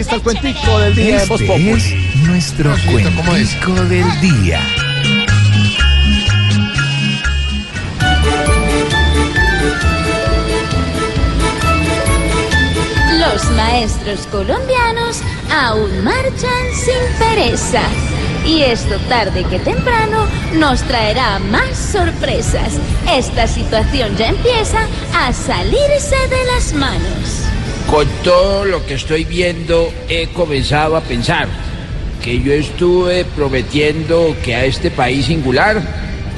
Aquí está el cuentico del día Voz Este Populi. es nuestro cuentico del día. Los maestros colombianos aún marchan sin pereza. Y esto tarde que temprano nos traerá más sorpresas. Esta situación ya empieza a salirse de las manos. Con todo lo que estoy viendo, he comenzado a pensar que yo estuve prometiendo que a este país singular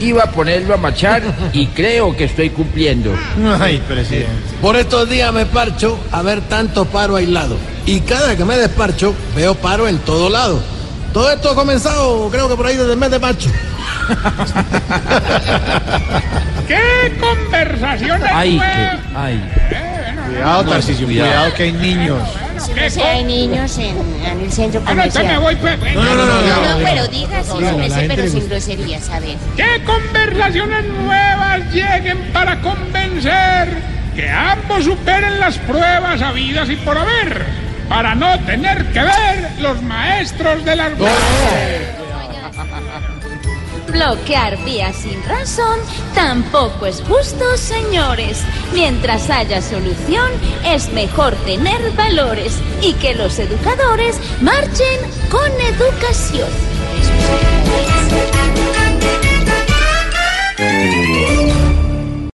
iba a ponerlo a marchar y creo que estoy cumpliendo. Ay, presidente. Por estos días me parcho a ver tanto paro aislado. Y cada vez que me desparcho, veo paro en todo lado. Todo esto ha comenzado, creo que por ahí desde el mes de marzo. ¿Qué conversaciones Ay, que, ay. Cuidado, Tarcisio, cuidado que hay niños. ¿Qué Si hay niños en, en el centro Ah, no, comercial. voy, pues. No, no, no, no, No, no. pero diga sí, sí, pero sin groserías, a ver. ¿Qué conversaciones nuevas lleguen para convencer que ambos superen las pruebas habidas y por haber? Para no tener que ver los maestros de las Bloquear vías sin razón tampoco es justo, señores. Mientras haya solución, es mejor tener valores y que los educadores marchen con educación.